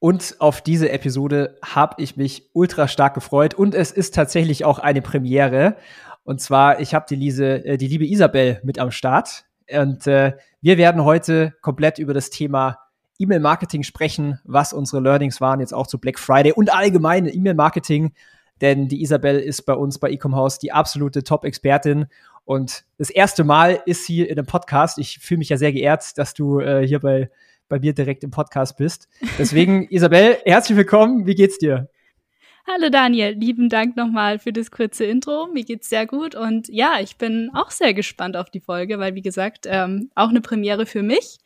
Und auf diese Episode habe ich mich ultra stark gefreut. Und es ist tatsächlich auch eine Premiere. Und zwar, ich habe die, äh, die liebe Isabel mit am Start. Und äh, wir werden heute komplett über das Thema E-Mail-Marketing sprechen, was unsere Learnings waren, jetzt auch zu Black Friday und allgemeine E-Mail-Marketing. Denn die Isabel ist bei uns bei Ecom House die absolute Top-Expertin. Und das erste Mal ist sie in einem Podcast. Ich fühle mich ja sehr geehrt, dass du äh, hier bei, bei mir direkt im Podcast bist. Deswegen, Isabel, herzlich willkommen. Wie geht's dir? Hallo Daniel, lieben Dank nochmal für das kurze Intro. Mir geht's sehr gut und ja, ich bin auch sehr gespannt auf die Folge, weil wie gesagt, ähm, auch eine Premiere für mich.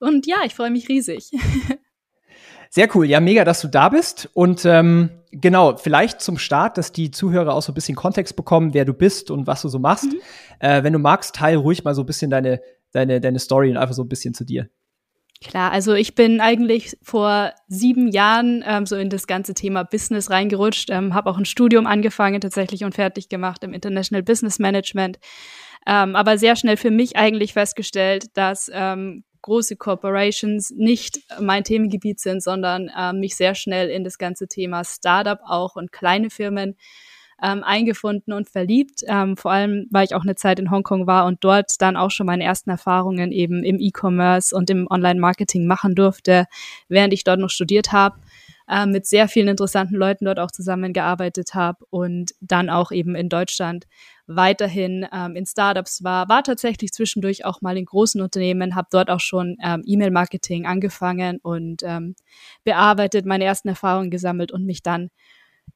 Und ja, ich freue mich riesig. Sehr cool. Ja, mega, dass du da bist. Und ähm, genau, vielleicht zum Start, dass die Zuhörer auch so ein bisschen Kontext bekommen, wer du bist und was du so machst. Mhm. Äh, wenn du magst, teil ruhig mal so ein bisschen deine, deine, deine Story und einfach so ein bisschen zu dir. Klar, also ich bin eigentlich vor sieben Jahren ähm, so in das ganze Thema Business reingerutscht, ähm, habe auch ein Studium angefangen tatsächlich und fertig gemacht im International Business Management, ähm, aber sehr schnell für mich eigentlich festgestellt, dass ähm, große Corporations nicht mein Themengebiet sind, sondern äh, mich sehr schnell in das ganze Thema Startup auch und kleine Firmen ähm, eingefunden und verliebt. Ähm, vor allem, weil ich auch eine Zeit in Hongkong war und dort dann auch schon meine ersten Erfahrungen eben im E-Commerce und im Online-Marketing machen durfte, während ich dort noch studiert habe äh, mit sehr vielen interessanten Leuten dort auch zusammengearbeitet habe und dann auch eben in Deutschland weiterhin ähm, in Startups war, war tatsächlich zwischendurch auch mal in großen Unternehmen, habe dort auch schon ähm, E-Mail-Marketing angefangen und ähm, bearbeitet, meine ersten Erfahrungen gesammelt und mich dann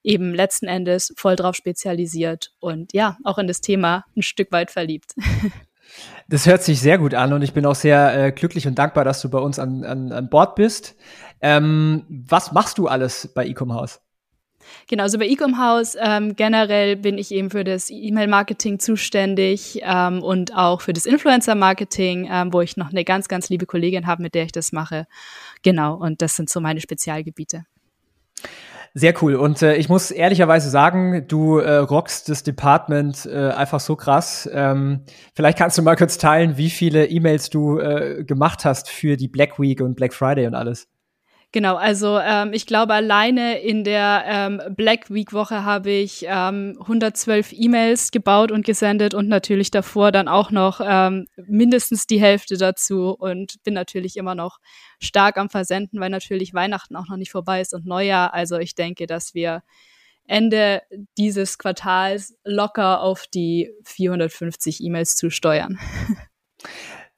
eben letzten Endes voll drauf spezialisiert und ja, auch in das Thema ein Stück weit verliebt. Das hört sich sehr gut an und ich bin auch sehr äh, glücklich und dankbar, dass du bei uns an, an, an Bord bist. Ähm, was machst du alles bei Ecom House? Genau, also bei Ecom House ähm, generell bin ich eben für das E-Mail-Marketing zuständig ähm, und auch für das Influencer-Marketing, ähm, wo ich noch eine ganz, ganz liebe Kollegin habe, mit der ich das mache. Genau, und das sind so meine Spezialgebiete. Sehr cool. Und äh, ich muss ehrlicherweise sagen, du äh, rockst das Department äh, einfach so krass. Ähm, vielleicht kannst du mal kurz teilen, wie viele E-Mails du äh, gemacht hast für die Black Week und Black Friday und alles. Genau, also ähm, ich glaube, alleine in der ähm, Black Week Woche habe ich ähm, 112 E-Mails gebaut und gesendet und natürlich davor dann auch noch ähm, mindestens die Hälfte dazu und bin natürlich immer noch stark am Versenden, weil natürlich Weihnachten auch noch nicht vorbei ist und Neujahr. Also ich denke, dass wir Ende dieses Quartals locker auf die 450 E-Mails zusteuern.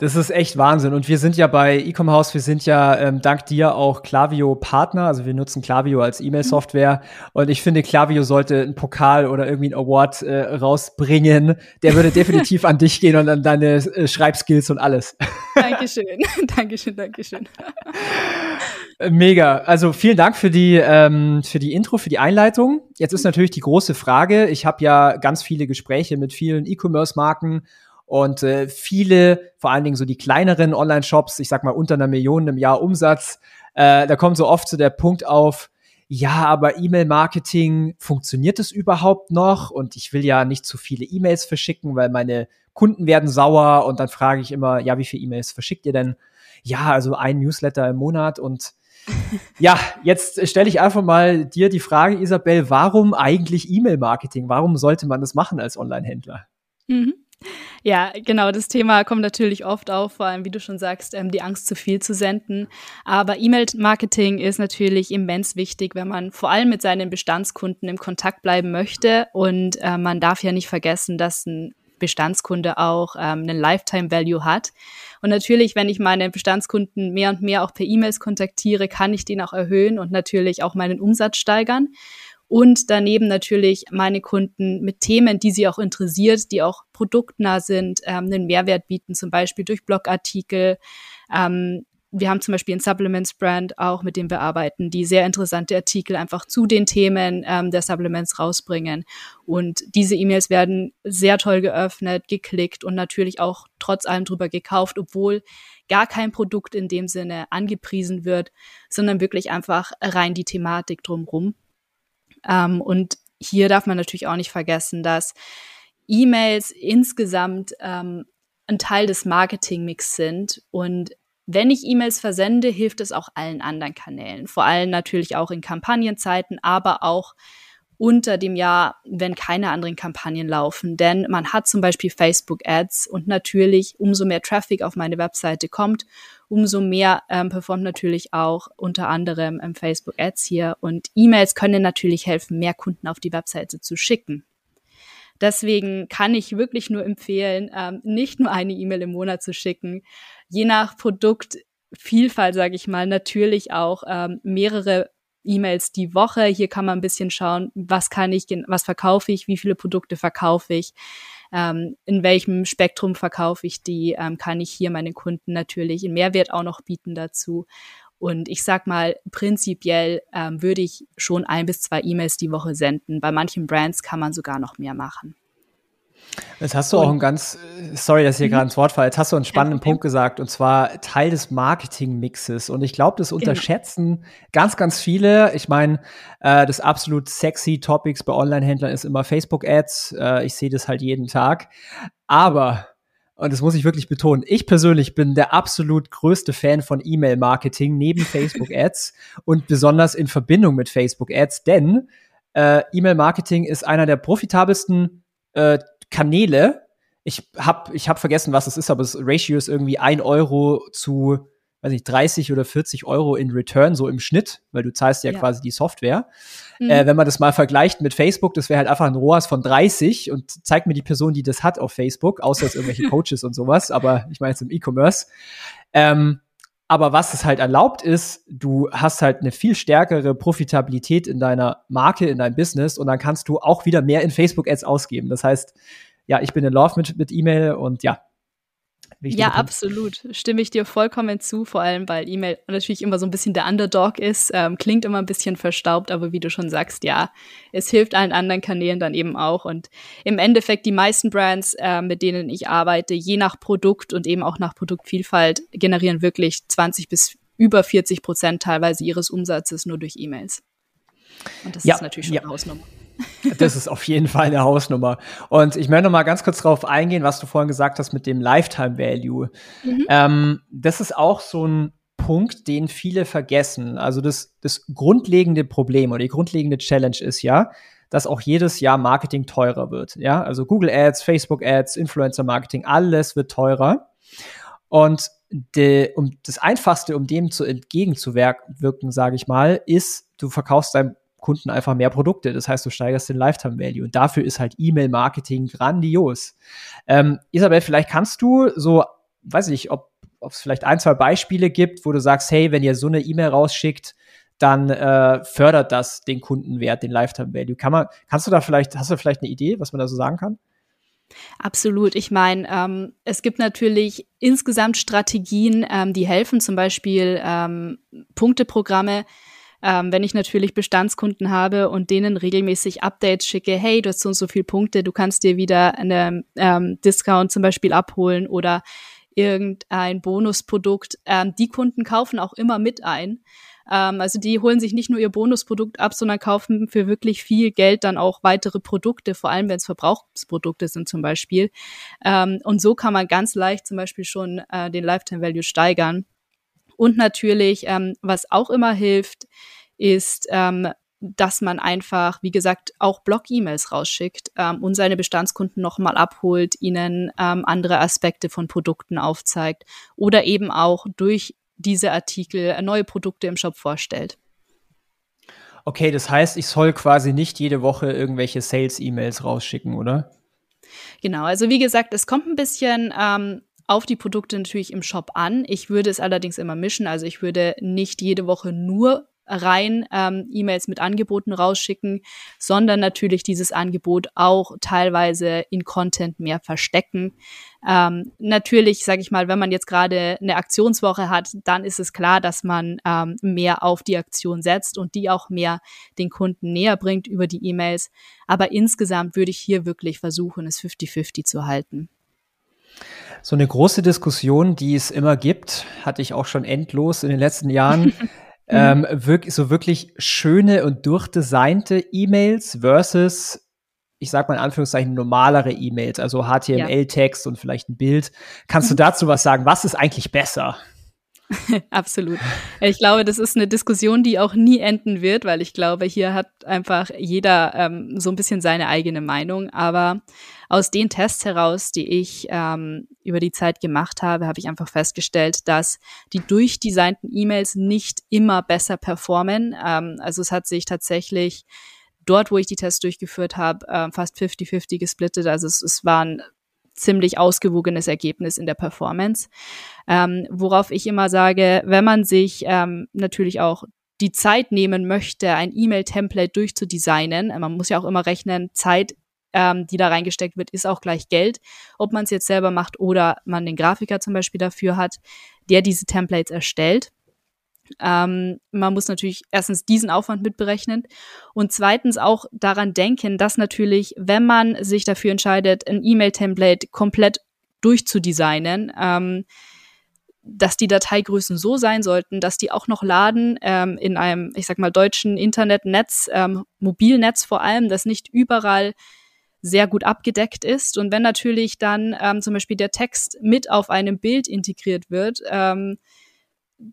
Das ist echt Wahnsinn. Und wir sind ja bei Ecom House, wir sind ja ähm, dank dir auch Klaviyo Partner. Also wir nutzen Klaviyo als E-Mail-Software. Und ich finde, Klaviyo sollte einen Pokal oder irgendwie einen Award äh, rausbringen. Der würde definitiv an dich gehen und an deine äh, Schreibskills und alles. Dankeschön. Dankeschön, Dankeschön. Mega. Also vielen Dank für die, ähm, für die Intro, für die Einleitung. Jetzt ist natürlich die große Frage. Ich habe ja ganz viele Gespräche mit vielen E-Commerce-Marken und äh, viele, vor allen Dingen so die kleineren Online-Shops, ich sag mal unter einer Million im Jahr Umsatz, äh, da kommt so oft so der Punkt auf, ja, aber E-Mail-Marketing, funktioniert es überhaupt noch? Und ich will ja nicht zu viele E-Mails verschicken, weil meine Kunden werden sauer und dann frage ich immer, ja, wie viele E-Mails verschickt ihr denn? Ja, also ein Newsletter im Monat und ja, jetzt stelle ich einfach mal dir die Frage, Isabel, warum eigentlich E-Mail-Marketing? Warum sollte man das machen als Online-Händler? Mhm. Ja, genau, das Thema kommt natürlich oft auf, vor allem, wie du schon sagst, ähm, die Angst, zu viel zu senden. Aber E-Mail-Marketing ist natürlich immens wichtig, wenn man vor allem mit seinen Bestandskunden im Kontakt bleiben möchte. Und äh, man darf ja nicht vergessen, dass ein Bestandskunde auch ähm, einen Lifetime-Value hat. Und natürlich, wenn ich meine Bestandskunden mehr und mehr auch per E-Mails kontaktiere, kann ich den auch erhöhen und natürlich auch meinen Umsatz steigern und daneben natürlich meine Kunden mit Themen, die sie auch interessiert, die auch produktnah sind, ähm, einen Mehrwert bieten, zum Beispiel durch Blogartikel, ähm, wir haben zum Beispiel ein Supplements-Brand auch, mit dem wir arbeiten, die sehr interessante Artikel einfach zu den Themen ähm, der Supplements rausbringen. Und diese E-Mails werden sehr toll geöffnet, geklickt und natürlich auch trotz allem drüber gekauft, obwohl gar kein Produkt in dem Sinne angepriesen wird, sondern wirklich einfach rein die Thematik drumrum. Ähm, und hier darf man natürlich auch nicht vergessen, dass E-Mails insgesamt ähm, ein Teil des Marketingmix sind und wenn ich E-Mails versende, hilft es auch allen anderen Kanälen. Vor allem natürlich auch in Kampagnenzeiten, aber auch unter dem Jahr, wenn keine anderen Kampagnen laufen. Denn man hat zum Beispiel Facebook-Ads und natürlich, umso mehr Traffic auf meine Webseite kommt, umso mehr ähm, performt natürlich auch unter anderem ähm, Facebook-Ads hier. Und E-Mails können natürlich helfen, mehr Kunden auf die Webseite zu schicken. Deswegen kann ich wirklich nur empfehlen, ähm, nicht nur eine E-Mail im Monat zu schicken. Je nach Produktvielfalt, sage ich mal, natürlich auch ähm, mehrere E-Mails die Woche. Hier kann man ein bisschen schauen, was kann ich, was verkaufe ich, wie viele Produkte verkaufe ich, ähm, in welchem Spektrum verkaufe ich die, ähm, kann ich hier meinen Kunden natürlich einen Mehrwert auch noch bieten dazu. Und ich sag mal, prinzipiell ähm, würde ich schon ein bis zwei E-Mails die Woche senden. Bei manchen Brands kann man sogar noch mehr machen. Jetzt hast du auch einen ganz, sorry, dass ich hier mhm. gerade ins Wort falle, jetzt hast du einen spannenden Punkt gesagt, und zwar Teil des Marketing-Mixes. Und ich glaube, das genau. unterschätzen genau. ganz, ganz viele. Ich meine, äh, das absolut sexy Topics bei Online-Händlern ist immer Facebook-Ads. Äh, ich sehe das halt jeden Tag. Aber und das muss ich wirklich betonen, ich persönlich bin der absolut größte Fan von E-Mail-Marketing neben Facebook-Ads und besonders in Verbindung mit Facebook-Ads, denn äh, E-Mail-Marketing ist einer der profitabelsten äh, Kanäle. Ich habe ich hab vergessen, was es ist, aber das Ratio ist irgendwie ein Euro zu weiß nicht, 30 oder 40 Euro in Return, so im Schnitt, weil du zahlst ja, ja. quasi die Software. Mhm. Äh, wenn man das mal vergleicht mit Facebook, das wäre halt einfach ein ROAS von 30 und zeigt mir die Person, die das hat auf Facebook, außer jetzt irgendwelche Coaches und sowas, aber ich meine jetzt im E-Commerce. Ähm, aber was es halt erlaubt ist, du hast halt eine viel stärkere Profitabilität in deiner Marke, in deinem Business und dann kannst du auch wieder mehr in Facebook-Ads ausgeben. Das heißt, ja, ich bin in Love mit, mit E-Mail und ja, ja, Punkt. absolut. Stimme ich dir vollkommen zu, vor allem weil E-Mail natürlich immer so ein bisschen der Underdog ist. Ähm, klingt immer ein bisschen verstaubt, aber wie du schon sagst, ja, es hilft allen anderen Kanälen dann eben auch. Und im Endeffekt die meisten Brands, äh, mit denen ich arbeite, je nach Produkt und eben auch nach Produktvielfalt, generieren wirklich 20 bis über 40 Prozent teilweise ihres Umsatzes nur durch E-Mails. Und das ja, ist natürlich schon ja. eine Hausnummer. Das ist auf jeden Fall eine Hausnummer. Und ich möchte noch mal ganz kurz darauf eingehen, was du vorhin gesagt hast mit dem Lifetime Value. Mhm. Ähm, das ist auch so ein Punkt, den viele vergessen. Also das, das grundlegende Problem oder die grundlegende Challenge ist ja, dass auch jedes Jahr Marketing teurer wird. Ja, also Google Ads, Facebook Ads, Influencer Marketing, alles wird teurer. Und de, um das Einfachste, um dem zu entgegenzuwirken, sage ich mal, ist, du verkaufst dein Kunden einfach mehr Produkte. Das heißt, du steigerst den Lifetime Value. Und dafür ist halt E-Mail-Marketing grandios. Ähm, Isabel, vielleicht kannst du so, weiß ich, ob ob es vielleicht ein, zwei Beispiele gibt, wo du sagst, hey, wenn ihr so eine E-Mail rausschickt, dann äh, fördert das den Kundenwert, den Lifetime Value. Kann man, kannst du da vielleicht, hast du vielleicht eine Idee, was man da so sagen kann? Absolut. Ich meine, ähm, es gibt natürlich insgesamt Strategien, ähm, die helfen, zum Beispiel ähm, Punkteprogramme, ähm, wenn ich natürlich Bestandskunden habe und denen regelmäßig Updates schicke, hey, du hast so und so viele Punkte, du kannst dir wieder einen ähm, Discount zum Beispiel abholen oder irgendein Bonusprodukt. Ähm, die Kunden kaufen auch immer mit ein. Ähm, also die holen sich nicht nur ihr Bonusprodukt ab, sondern kaufen für wirklich viel Geld dann auch weitere Produkte, vor allem wenn es Verbrauchsprodukte sind zum Beispiel. Ähm, und so kann man ganz leicht zum Beispiel schon äh, den Lifetime Value steigern. Und natürlich, ähm, was auch immer hilft, ist, ähm, dass man einfach, wie gesagt, auch Blog-E-Mails rausschickt ähm, und seine Bestandskunden nochmal abholt, ihnen ähm, andere Aspekte von Produkten aufzeigt oder eben auch durch diese Artikel neue Produkte im Shop vorstellt. Okay, das heißt, ich soll quasi nicht jede Woche irgendwelche Sales-E-Mails rausschicken, oder? Genau, also wie gesagt, es kommt ein bisschen ähm, auf die Produkte natürlich im Shop an. Ich würde es allerdings immer mischen. Also ich würde nicht jede Woche nur rein ähm, E-Mails mit Angeboten rausschicken, sondern natürlich dieses Angebot auch teilweise in Content mehr verstecken. Ähm, natürlich, sage ich mal, wenn man jetzt gerade eine Aktionswoche hat, dann ist es klar, dass man ähm, mehr auf die Aktion setzt und die auch mehr den Kunden näher bringt über die E-Mails. Aber insgesamt würde ich hier wirklich versuchen, es 50-50 zu halten. So eine große Diskussion, die es immer gibt, hatte ich auch schon endlos in den letzten Jahren. ähm, wirklich, so wirklich schöne und durchdesignte E-Mails versus ich sag mal in Anführungszeichen, normalere E-Mails, also HTML-Text ja. und vielleicht ein Bild. Kannst du dazu was sagen? Was ist eigentlich besser? Absolut. Ich glaube, das ist eine Diskussion, die auch nie enden wird, weil ich glaube, hier hat einfach jeder ähm, so ein bisschen seine eigene Meinung. Aber aus den Tests heraus, die ich ähm, über die Zeit gemacht habe, habe ich einfach festgestellt, dass die durchdesignten E-Mails nicht immer besser performen. Ähm, also es hat sich tatsächlich dort, wo ich die Tests durchgeführt habe, äh, fast 50-50 gesplittet. Also es, es waren ziemlich ausgewogenes Ergebnis in der Performance. Ähm, worauf ich immer sage, wenn man sich ähm, natürlich auch die Zeit nehmen möchte, ein E-Mail-Template durchzudesignen, äh, man muss ja auch immer rechnen, Zeit, ähm, die da reingesteckt wird, ist auch gleich Geld, ob man es jetzt selber macht oder man den Grafiker zum Beispiel dafür hat, der diese Templates erstellt. Ähm, man muss natürlich erstens diesen Aufwand mitberechnen und zweitens auch daran denken, dass natürlich, wenn man sich dafür entscheidet, ein E-Mail-Template komplett durchzudesignen, ähm, dass die Dateigrößen so sein sollten, dass die auch noch laden ähm, in einem, ich sag mal, deutschen Internetnetz, ähm, Mobilnetz vor allem, das nicht überall sehr gut abgedeckt ist. Und wenn natürlich dann ähm, zum Beispiel der Text mit auf einem Bild integriert wird, ähm,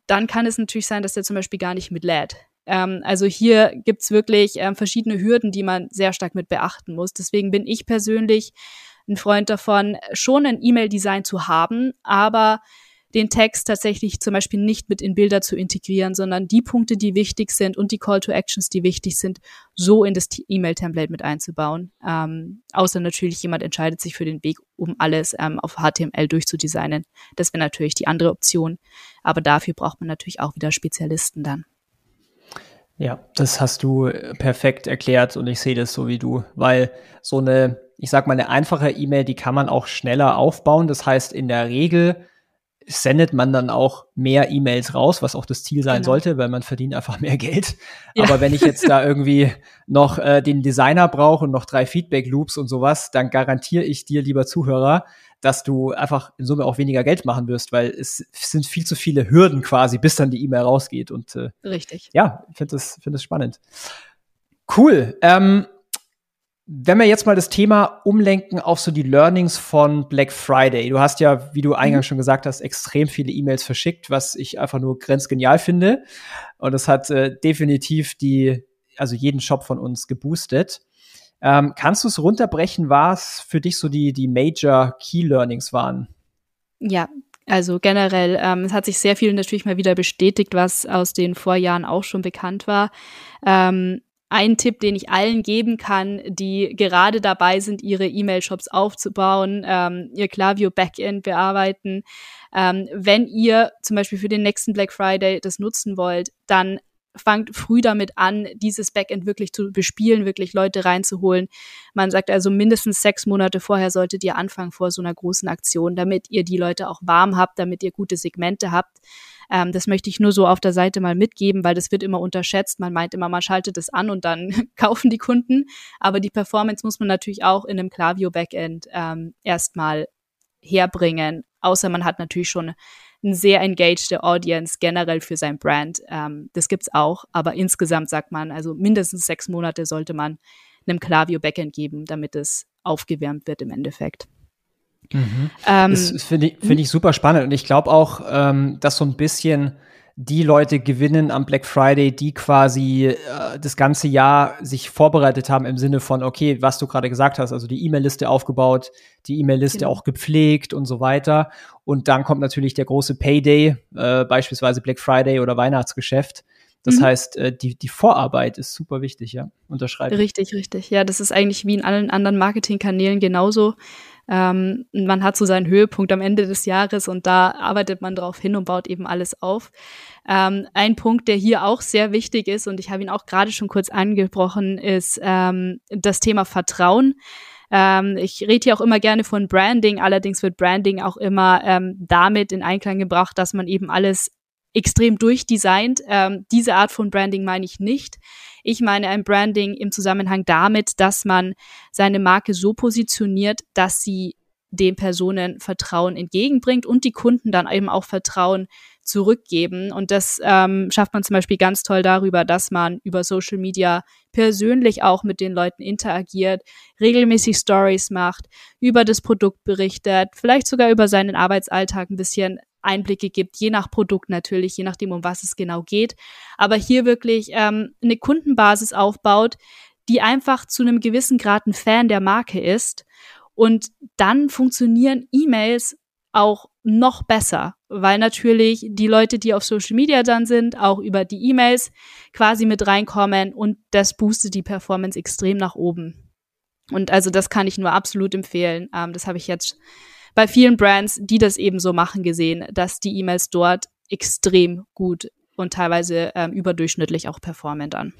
dann kann es natürlich sein, dass der zum Beispiel gar nicht mitlädt. Ähm, also hier gibt's wirklich ähm, verschiedene Hürden, die man sehr stark mit beachten muss. Deswegen bin ich persönlich ein Freund davon, schon ein E-Mail-Design zu haben, aber den Text tatsächlich zum Beispiel nicht mit in Bilder zu integrieren, sondern die Punkte, die wichtig sind und die Call to Actions, die wichtig sind, so in das E-Mail-Template mit einzubauen. Ähm, außer natürlich jemand entscheidet sich für den Weg, um alles ähm, auf HTML durchzudesignen. Das wäre natürlich die andere Option. Aber dafür braucht man natürlich auch wieder Spezialisten dann. Ja, das hast du perfekt erklärt und ich sehe das so wie du, weil so eine, ich sag mal, eine einfache E-Mail, die kann man auch schneller aufbauen. Das heißt, in der Regel sendet man dann auch mehr E-Mails raus, was auch das Ziel sein genau. sollte, weil man verdient einfach mehr Geld. Ja. Aber wenn ich jetzt da irgendwie noch äh, den Designer brauche und noch drei Feedback-Loops und sowas, dann garantiere ich dir, lieber Zuhörer, dass du einfach in Summe auch weniger Geld machen wirst, weil es sind viel zu viele Hürden quasi, bis dann die E-Mail rausgeht. Und äh, richtig. Ja, ich finde das, finde das spannend. Cool. Ähm, wenn wir jetzt mal das Thema umlenken auf so die Learnings von Black Friday. Du hast ja, wie du eingangs mhm. schon gesagt hast, extrem viele E-Mails verschickt, was ich einfach nur grenzgenial finde. Und das hat äh, definitiv die, also jeden Shop von uns geboostet. Ähm, kannst du es runterbrechen, was für dich so die, die Major Key Learnings waren? Ja, also generell, ähm, es hat sich sehr viel natürlich mal wieder bestätigt, was aus den Vorjahren auch schon bekannt war. Ähm, ein Tipp, den ich allen geben kann, die gerade dabei sind, ihre E-Mail-Shops aufzubauen, ähm, ihr Klaviyo Backend bearbeiten. Ähm, wenn ihr zum Beispiel für den nächsten Black Friday das nutzen wollt, dann fangt früh damit an, dieses Backend wirklich zu bespielen, wirklich Leute reinzuholen. Man sagt also mindestens sechs Monate vorher solltet ihr anfangen vor so einer großen Aktion, damit ihr die Leute auch warm habt, damit ihr gute Segmente habt. Ähm, das möchte ich nur so auf der Seite mal mitgeben, weil das wird immer unterschätzt. Man meint immer, man schaltet es an und dann kaufen die Kunden. Aber die Performance muss man natürlich auch in einem Klaviyo Backend ähm, erstmal herbringen. Außer man hat natürlich schon eine sehr engaged Audience generell für sein Brand. Ähm, das gibt's auch, aber insgesamt sagt man, also mindestens sechs Monate sollte man einem Klaviyo Backend geben, damit es aufgewärmt wird im Endeffekt. Mhm. Ähm, das finde ich, find ich super spannend und ich glaube auch, ähm, dass so ein bisschen die Leute gewinnen am Black Friday, die quasi äh, das ganze Jahr sich vorbereitet haben im Sinne von, okay, was du gerade gesagt hast, also die E-Mail-Liste aufgebaut, die E-Mail-Liste genau. auch gepflegt und so weiter. Und dann kommt natürlich der große Payday, äh, beispielsweise Black Friday oder Weihnachtsgeschäft. Das mhm. heißt, äh, die, die Vorarbeit ist super wichtig, ja. Unterschreiben. Richtig, richtig. Ja, das ist eigentlich wie in allen anderen Marketingkanälen genauso. Ähm, man hat so seinen Höhepunkt am Ende des Jahres und da arbeitet man drauf hin und baut eben alles auf. Ähm, ein Punkt, der hier auch sehr wichtig ist, und ich habe ihn auch gerade schon kurz angebrochen, ist ähm, das Thema Vertrauen. Ähm, ich rede hier auch immer gerne von Branding, allerdings wird Branding auch immer ähm, damit in Einklang gebracht, dass man eben alles extrem durchdesignt. Ähm, diese Art von Branding meine ich nicht. Ich meine ein Branding im Zusammenhang damit, dass man seine Marke so positioniert, dass sie den Personen Vertrauen entgegenbringt und die Kunden dann eben auch Vertrauen zurückgeben. Und das ähm, schafft man zum Beispiel ganz toll darüber, dass man über Social Media persönlich auch mit den Leuten interagiert, regelmäßig Stories macht, über das Produkt berichtet, vielleicht sogar über seinen Arbeitsalltag ein bisschen Einblicke gibt, je nach Produkt natürlich, je nachdem, um was es genau geht. Aber hier wirklich ähm, eine Kundenbasis aufbaut, die einfach zu einem gewissen Grad ein Fan der Marke ist. Und dann funktionieren E-Mails auch noch besser, weil natürlich die Leute, die auf Social Media dann sind, auch über die E-Mails quasi mit reinkommen und das boostet die Performance extrem nach oben. Und also das kann ich nur absolut empfehlen. Ähm, das habe ich jetzt bei vielen Brands, die das eben so machen, gesehen, dass die E-Mails dort extrem gut und teilweise ähm, überdurchschnittlich auch performen dann.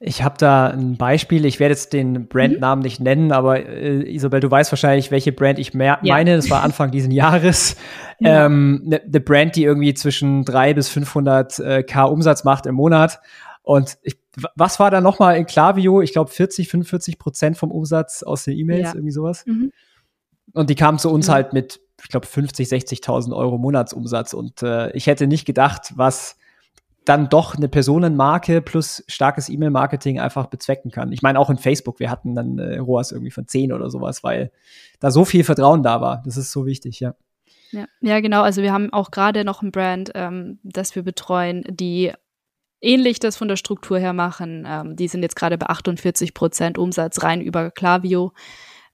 Ich habe da ein Beispiel. Ich werde jetzt den Brandnamen mhm. nicht nennen, aber äh, Isabel, du weißt wahrscheinlich, welche Brand ich ja. meine. Das war Anfang diesen Jahres. Ja. Ähm, eine ne Brand, die irgendwie zwischen drei bis 500 äh, K Umsatz macht im Monat. Und ich, was war da nochmal in Klaviyo? Ich glaube 40, 45 Prozent vom Umsatz aus den E-Mails, ja. irgendwie sowas. Mhm. Und die kamen zu uns mhm. halt mit, ich glaube, 50, 60.000 Euro Monatsumsatz. Und äh, ich hätte nicht gedacht, was dann doch eine Personenmarke plus starkes E-Mail-Marketing einfach bezwecken kann. Ich meine, auch in Facebook, wir hatten dann äh, ROAS irgendwie von 10 oder sowas, weil da so viel Vertrauen da war. Das ist so wichtig, ja. Ja, ja genau. Also wir haben auch gerade noch ein Brand, ähm, das wir betreuen, die ähnlich das von der Struktur her machen. Ähm, die sind jetzt gerade bei 48 Prozent Umsatz rein über Klaviyo.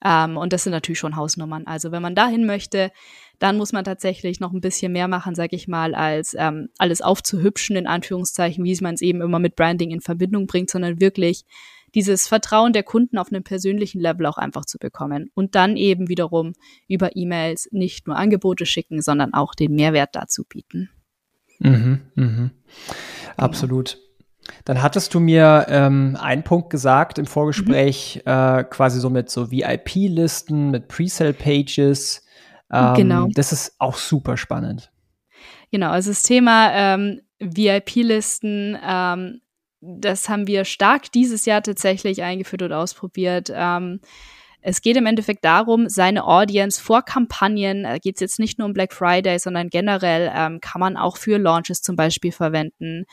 Ähm, und das sind natürlich schon Hausnummern. Also wenn man dahin möchte, dann muss man tatsächlich noch ein bisschen mehr machen, sag ich mal, als ähm, alles aufzuhübschen, in Anführungszeichen, wie man es eben immer mit Branding in Verbindung bringt, sondern wirklich dieses Vertrauen der Kunden auf einem persönlichen Level auch einfach zu bekommen und dann eben wiederum über E-Mails nicht nur Angebote schicken, sondern auch den Mehrwert dazu bieten. Mhm, mhm. Absolut. Dann hattest du mir ähm, einen Punkt gesagt im Vorgespräch, mhm. äh, quasi so mit so VIP-Listen, mit Presale-Pages. Ähm, genau. Das ist auch super spannend. Genau, also das Thema ähm, VIP-Listen, ähm, das haben wir stark dieses Jahr tatsächlich eingeführt und ausprobiert. Ähm, es geht im Endeffekt darum, seine Audience vor Kampagnen, äh, geht es jetzt nicht nur um Black Friday, sondern generell ähm, kann man auch für Launches zum Beispiel verwenden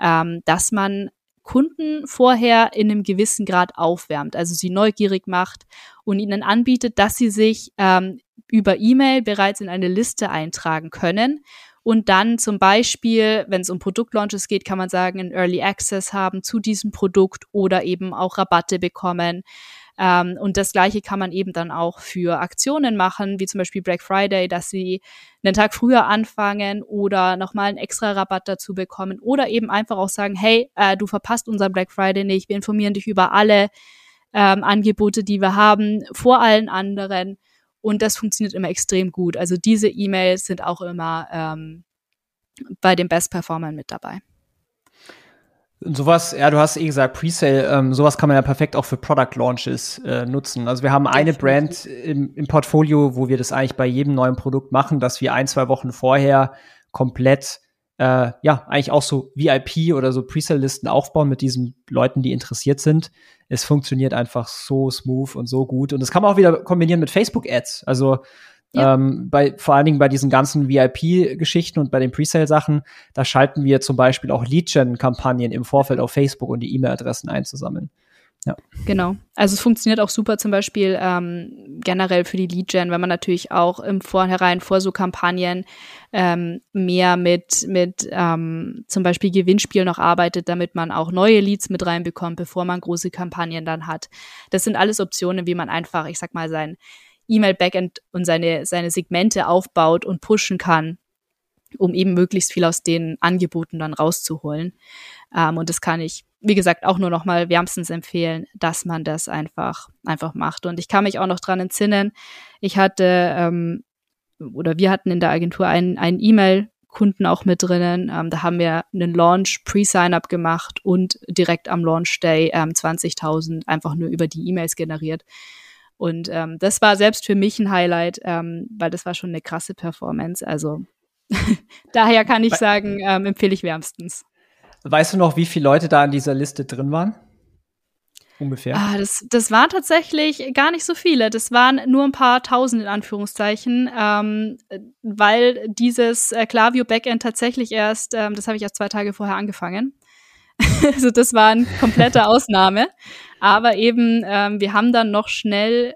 ähm, dass man Kunden vorher in einem gewissen Grad aufwärmt, also sie neugierig macht und ihnen anbietet, dass sie sich ähm, über E-Mail bereits in eine Liste eintragen können und dann zum Beispiel, wenn es um Produktlaunches geht, kann man sagen, ein Early Access haben zu diesem Produkt oder eben auch Rabatte bekommen. Ähm, und das Gleiche kann man eben dann auch für Aktionen machen, wie zum Beispiel Black Friday, dass sie einen Tag früher anfangen oder nochmal einen extra Rabatt dazu bekommen oder eben einfach auch sagen, hey, äh, du verpasst unseren Black Friday nicht, wir informieren dich über alle ähm, Angebote, die wir haben, vor allen anderen. Und das funktioniert immer extrem gut. Also diese E-Mails sind auch immer ähm, bei den Best Performern mit dabei. Sowas, ja, du hast eh gesagt, Presale, ähm, sowas kann man ja perfekt auch für Product Launches äh, nutzen. Also wir haben eine Brand im, im Portfolio, wo wir das eigentlich bei jedem neuen Produkt machen, dass wir ein, zwei Wochen vorher komplett, äh, ja, eigentlich auch so VIP oder so Presale-Listen aufbauen mit diesen Leuten, die interessiert sind. Es funktioniert einfach so smooth und so gut. Und das kann man auch wieder kombinieren mit Facebook-Ads. Also ja. Ähm, bei, vor allen Dingen bei diesen ganzen VIP-Geschichten und bei den Presale-Sachen, da schalten wir zum Beispiel auch Lead-Gen-Kampagnen im Vorfeld auf Facebook und die E-Mail-Adressen einzusammeln. Ja. Genau. Also es funktioniert auch super zum Beispiel ähm, generell für die Lead-Gen, wenn man natürlich auch im Vornherein vor so Kampagnen ähm, mehr mit, mit ähm, zum Beispiel Gewinnspiel noch arbeitet, damit man auch neue Leads mit reinbekommt, bevor man große Kampagnen dann hat. Das sind alles Optionen, wie man einfach, ich sag mal, sein E-Mail-Backend und seine, seine Segmente aufbaut und pushen kann, um eben möglichst viel aus den Angeboten dann rauszuholen. Ähm, und das kann ich wie gesagt, auch nur noch mal wärmstens empfehlen, dass man das einfach, einfach macht. Und ich kann mich auch noch dran entsinnen, ich hatte, ähm, oder wir hatten in der Agentur einen, einen E-Mail-Kunden auch mit drinnen. Ähm, da haben wir einen Launch Pre-Sign-up gemacht und direkt am Launch Day ähm, 20.000 einfach nur über die E-Mails generiert. Und ähm, das war selbst für mich ein Highlight, ähm, weil das war schon eine krasse Performance. Also daher kann ich sagen, ähm, empfehle ich wärmstens. Weißt du noch, wie viele Leute da in dieser Liste drin waren? Ungefähr. Ah, das, das waren tatsächlich gar nicht so viele. Das waren nur ein paar tausend in Anführungszeichen, ähm, weil dieses äh, Klaviyo Backend tatsächlich erst, ähm, das habe ich erst zwei Tage vorher angefangen. also das war eine komplette Ausnahme. Aber eben, ähm, wir haben dann noch schnell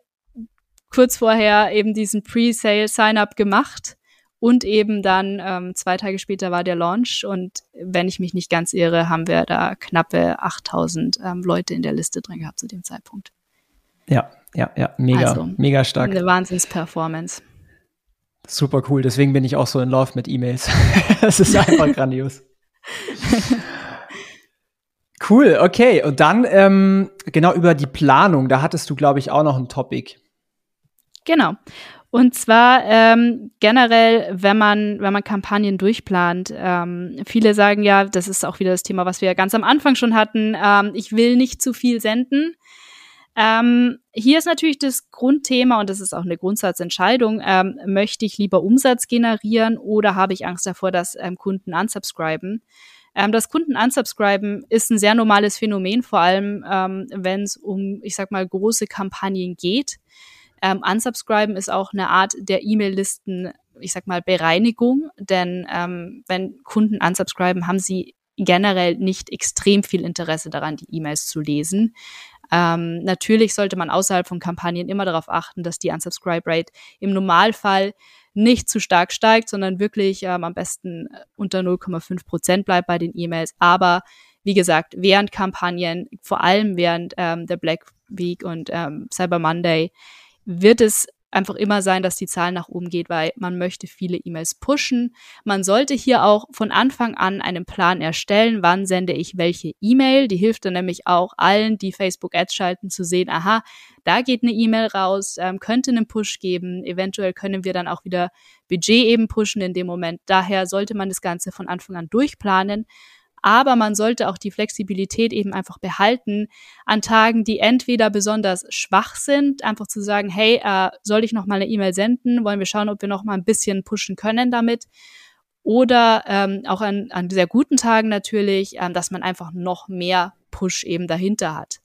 kurz vorher eben diesen Pre-Sale Sign-up gemacht und eben dann ähm, zwei Tage später war der Launch und wenn ich mich nicht ganz irre, haben wir da knappe 8000 ähm, Leute in der Liste drin gehabt zu dem Zeitpunkt. Ja, ja, ja, mega, also, mega stark. Eine Wahnsinns-Performance. Super cool, deswegen bin ich auch so in Love mit E-Mails. Es ist einfach grandios. Cool, okay. Und dann ähm, genau über die Planung, da hattest du, glaube ich, auch noch ein Topic. Genau. Und zwar ähm, generell, wenn man, wenn man Kampagnen durchplant. Ähm, viele sagen ja, das ist auch wieder das Thema, was wir ganz am Anfang schon hatten, ähm, ich will nicht zu viel senden. Ähm, hier ist natürlich das Grundthema und das ist auch eine Grundsatzentscheidung. Ähm, möchte ich lieber Umsatz generieren oder habe ich Angst davor, dass ähm, Kunden unsubscriben? Ähm, das Kunden unsubscriben ist ein sehr normales Phänomen, vor allem ähm, wenn es um, ich sag mal, große Kampagnen geht. Ähm, unsubscriben ist auch eine Art der E-Mail-Listen, ich sag mal, Bereinigung, denn ähm, wenn Kunden unsubscriben, haben sie generell nicht extrem viel Interesse daran, die E-Mails zu lesen. Ähm, natürlich sollte man außerhalb von Kampagnen immer darauf achten, dass die Unsubscribe Rate im Normalfall nicht zu stark steigt, sondern wirklich ähm, am besten unter 0,5 Prozent bleibt bei den E-Mails. Aber wie gesagt, während Kampagnen, vor allem während ähm, der Black Week und ähm, Cyber Monday, wird es einfach immer sein, dass die Zahl nach oben geht, weil man möchte viele E-Mails pushen. Man sollte hier auch von Anfang an einen Plan erstellen, wann sende ich welche E-Mail. Die hilft dann nämlich auch allen, die Facebook Ads schalten, zu sehen, aha, da geht eine E-Mail raus, ähm, könnte einen Push geben. Eventuell können wir dann auch wieder Budget eben pushen in dem Moment. Daher sollte man das Ganze von Anfang an durchplanen aber man sollte auch die Flexibilität eben einfach behalten, an Tagen, die entweder besonders schwach sind, einfach zu sagen, hey, äh, soll ich noch mal eine E-Mail senden? Wollen wir schauen, ob wir noch mal ein bisschen pushen können damit? Oder ähm, auch an, an sehr guten Tagen natürlich, ähm, dass man einfach noch mehr Push eben dahinter hat.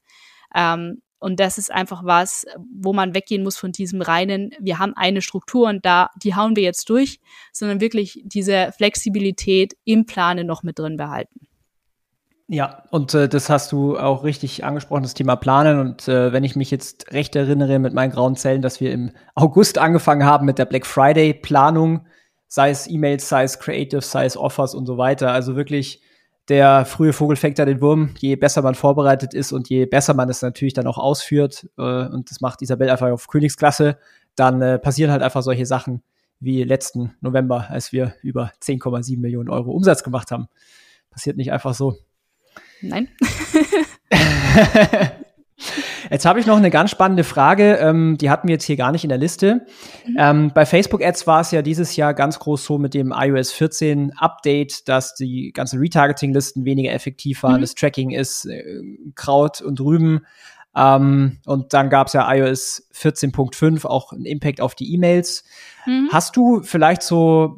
Ähm, und das ist einfach was, wo man weggehen muss von diesem reinen, wir haben eine Struktur und da, die hauen wir jetzt durch, sondern wirklich diese Flexibilität im Plane noch mit drin behalten. Ja, und äh, das hast du auch richtig angesprochen, das Thema Planen. Und äh, wenn ich mich jetzt recht erinnere mit meinen grauen Zellen, dass wir im August angefangen haben mit der Black Friday Planung, sei es E-Mails, sei es Creative, sei es Offers und so weiter. Also wirklich der frühe Vogel fängt ja den Wurm. Je besser man vorbereitet ist und je besser man es natürlich dann auch ausführt, äh, und das macht Isabel einfach auf Königsklasse, dann äh, passieren halt einfach solche Sachen wie letzten November, als wir über 10,7 Millionen Euro Umsatz gemacht haben. Passiert nicht einfach so. Nein. Jetzt habe ich noch eine ganz spannende Frage, ähm, die hatten wir jetzt hier gar nicht in der Liste. Mhm. Ähm, bei Facebook Ads war es ja dieses Jahr ganz groß so mit dem iOS 14 Update, dass die ganzen Retargeting-Listen weniger effektiv waren. Mhm. Das Tracking ist äh, Kraut und Rüben. Ähm, und dann gab es ja iOS 14.5 auch einen Impact auf die E-Mails. Mhm. Hast du vielleicht so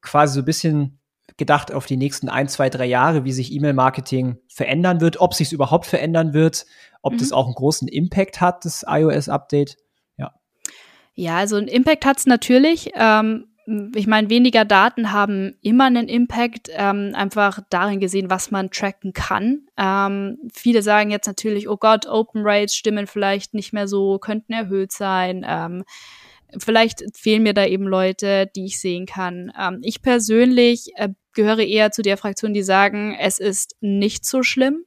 quasi so ein bisschen gedacht auf die nächsten ein, zwei, drei Jahre, wie sich E-Mail-Marketing verändern wird, ob sich es überhaupt verändern wird, ob mhm. das auch einen großen Impact hat, das iOS-Update. Ja. Ja, also ein Impact hat es natürlich. Ähm, ich meine, weniger Daten haben immer einen Impact, ähm, einfach darin gesehen, was man tracken kann. Ähm, viele sagen jetzt natürlich, oh Gott, Open Rates stimmen vielleicht nicht mehr so, könnten erhöht sein. Ähm, vielleicht fehlen mir da eben Leute, die ich sehen kann. Ähm, ich persönlich äh, gehöre eher zu der Fraktion, die sagen, es ist nicht so schlimm.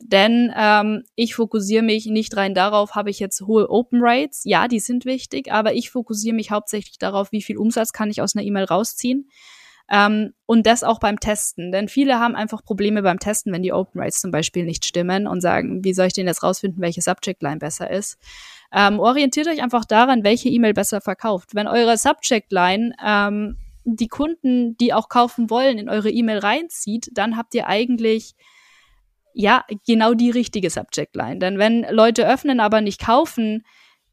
Denn ähm, ich fokussiere mich nicht rein darauf, habe ich jetzt hohe Open Rates. Ja, die sind wichtig, aber ich fokussiere mich hauptsächlich darauf, wie viel Umsatz kann ich aus einer E-Mail rausziehen. Ähm, und das auch beim Testen. Denn viele haben einfach Probleme beim Testen, wenn die Open Rates zum Beispiel nicht stimmen und sagen, wie soll ich denn jetzt rausfinden, welche Subject Line besser ist? Ähm, orientiert euch einfach daran, welche E-Mail besser verkauft. Wenn eure Subject Line ähm, die Kunden, die auch kaufen wollen, in eure E-Mail reinzieht, dann habt ihr eigentlich ja genau die richtige Subject Line. Denn wenn Leute öffnen, aber nicht kaufen,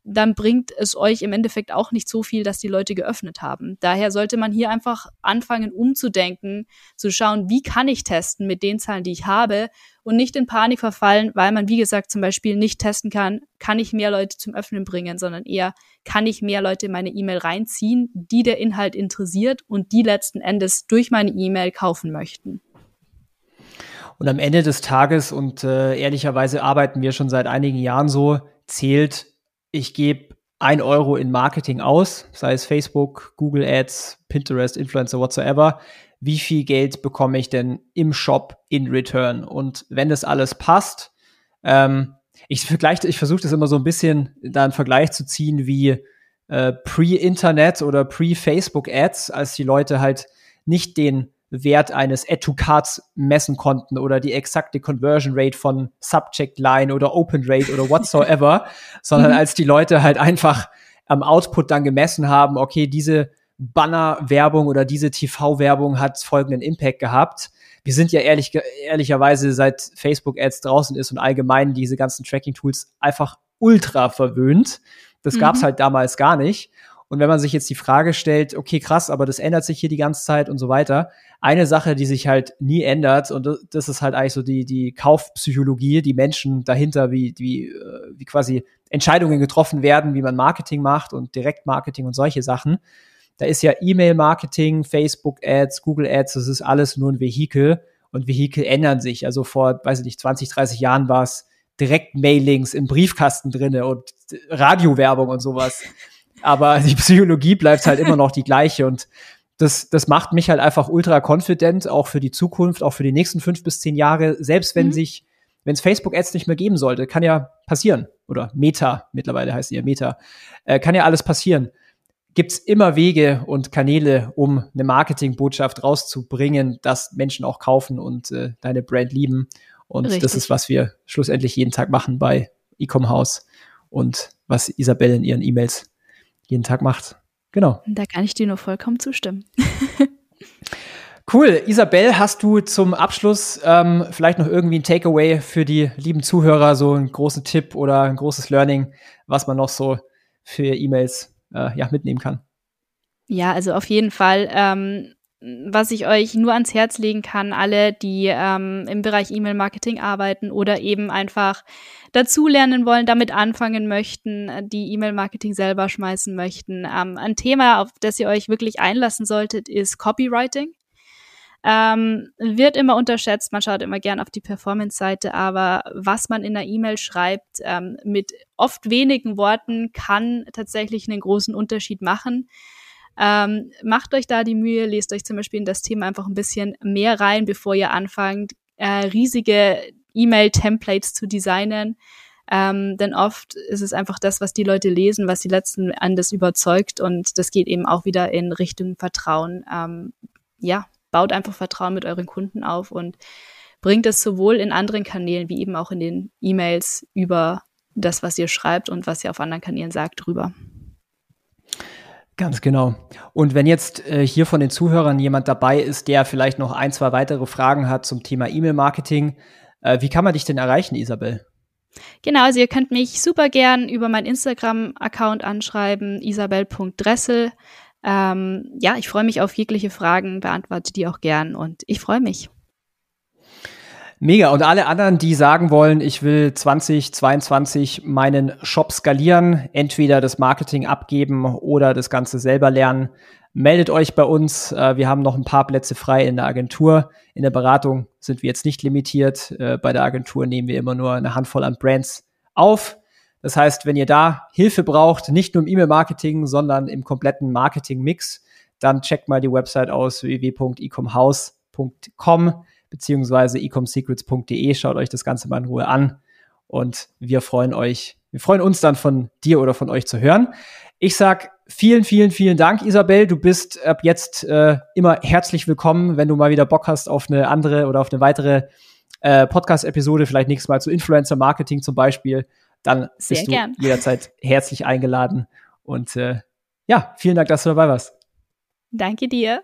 dann bringt es euch im Endeffekt auch nicht so viel, dass die Leute geöffnet haben. Daher sollte man hier einfach anfangen, umzudenken, zu schauen, wie kann ich testen mit den Zahlen, die ich habe und nicht in Panik verfallen, weil man, wie gesagt, zum Beispiel nicht testen kann, kann ich mehr Leute zum Öffnen bringen, sondern eher, kann ich mehr Leute in meine E-Mail reinziehen, die der Inhalt interessiert und die letzten Endes durch meine E-Mail kaufen möchten. Und am Ende des Tages, und äh, ehrlicherweise arbeiten wir schon seit einigen Jahren so, zählt, ich gebe ein Euro in Marketing aus, sei es Facebook, Google Ads, Pinterest, Influencer, whatsoever. Wie viel Geld bekomme ich denn im Shop in Return? Und wenn das alles passt, ähm, ich vergleiche, ich versuche das immer so ein bisschen da einen Vergleich zu ziehen wie äh, Pre-Internet oder Pre-Facebook-Ads, als die Leute halt nicht den Wert eines Add-to-Cards messen konnten oder die exakte Conversion Rate von Subject Line oder Open Rate oder whatsoever, sondern mhm. als die Leute halt einfach am Output dann gemessen haben, okay, diese Banner-Werbung oder diese TV-Werbung hat folgenden Impact gehabt. Wir sind ja ehrlich, ehrlicherweise seit Facebook Ads draußen ist und allgemein diese ganzen Tracking-Tools einfach ultra verwöhnt. Das mhm. gab's halt damals gar nicht. Und wenn man sich jetzt die Frage stellt, okay, krass, aber das ändert sich hier die ganze Zeit und so weiter. Eine Sache, die sich halt nie ändert, und das ist halt eigentlich so die, die Kaufpsychologie, die Menschen dahinter, wie, wie, äh, wie quasi Entscheidungen getroffen werden, wie man Marketing macht und Direktmarketing und solche Sachen. Da ist ja E-Mail-Marketing, Facebook-Ads, Google-Ads, das ist alles nur ein Vehikel und Vehikel ändern sich. Also vor, weiß ich nicht, 20, 30 Jahren war es Direktmailings im Briefkasten drinne und Radiowerbung und sowas aber die Psychologie bleibt halt immer noch die gleiche und das, das macht mich halt einfach ultra confident, auch für die Zukunft, auch für die nächsten fünf bis zehn Jahre, selbst wenn mhm. sich, wenn es Facebook-Ads nicht mehr geben sollte, kann ja passieren. Oder Meta, mittlerweile heißt ihr Meta, äh, kann ja alles passieren. Gibt's immer Wege und Kanäle, um eine Marketingbotschaft rauszubringen, dass Menschen auch kaufen und äh, deine Brand lieben. Und Richtig. das ist, was wir schlussendlich jeden Tag machen bei Ecom House und was Isabelle in ihren E-Mails jeden Tag macht. Genau. Da kann ich dir nur vollkommen zustimmen. Cool. Isabel, hast du zum Abschluss ähm, vielleicht noch irgendwie ein Takeaway für die lieben Zuhörer, so einen großen Tipp oder ein großes Learning, was man noch so für E-Mails äh, ja, mitnehmen kann? Ja, also auf jeden Fall. Ähm, was ich euch nur ans Herz legen kann, alle, die ähm, im Bereich E-Mail-Marketing arbeiten oder eben einfach dazulernen wollen, damit anfangen möchten, die E-Mail-Marketing selber schmeißen möchten. Ähm, ein Thema, auf das ihr euch wirklich einlassen solltet, ist Copywriting. Ähm, wird immer unterschätzt, man schaut immer gern auf die Performance-Seite, aber was man in der E-Mail schreibt, ähm, mit oft wenigen Worten, kann tatsächlich einen großen Unterschied machen. Ähm, macht euch da die Mühe, lest euch zum Beispiel in das Thema einfach ein bisschen mehr rein, bevor ihr anfangt, äh, riesige E-Mail-Templates zu designen. Ähm, denn oft ist es einfach das, was die Leute lesen, was sie letzten Endes überzeugt. Und das geht eben auch wieder in Richtung Vertrauen. Ähm, ja, baut einfach Vertrauen mit euren Kunden auf und bringt es sowohl in anderen Kanälen wie eben auch in den E-Mails über das, was ihr schreibt und was ihr auf anderen Kanälen sagt, rüber. Ganz genau. Und wenn jetzt äh, hier von den Zuhörern jemand dabei ist, der vielleicht noch ein, zwei weitere Fragen hat zum Thema E-Mail-Marketing, äh, wie kann man dich denn erreichen, Isabel? Genau, also ihr könnt mich super gern über meinen Instagram-Account anschreiben, isabel.dressel. Ähm, ja, ich freue mich auf jegliche Fragen, beantworte die auch gern und ich freue mich. Mega. Und alle anderen, die sagen wollen, ich will 2022 meinen Shop skalieren, entweder das Marketing abgeben oder das Ganze selber lernen, meldet euch bei uns. Äh, wir haben noch ein paar Plätze frei in der Agentur. In der Beratung sind wir jetzt nicht limitiert. Äh, bei der Agentur nehmen wir immer nur eine Handvoll an Brands auf. Das heißt, wenn ihr da Hilfe braucht, nicht nur im E-Mail-Marketing, sondern im kompletten Marketing-Mix, dann checkt mal die Website aus www.ecomhouse.com beziehungsweise ecomsecrets.de. Schaut euch das Ganze mal in Ruhe an und wir freuen euch, wir freuen uns dann von dir oder von euch zu hören. Ich sag vielen, vielen, vielen Dank, Isabel. Du bist ab jetzt äh, immer herzlich willkommen, wenn du mal wieder Bock hast auf eine andere oder auf eine weitere äh, Podcast-Episode, vielleicht nächstes Mal zu Influencer-Marketing zum Beispiel. Dann Sehr bist gern. du jederzeit herzlich eingeladen. Und äh, ja, vielen Dank, dass du dabei warst. Danke dir.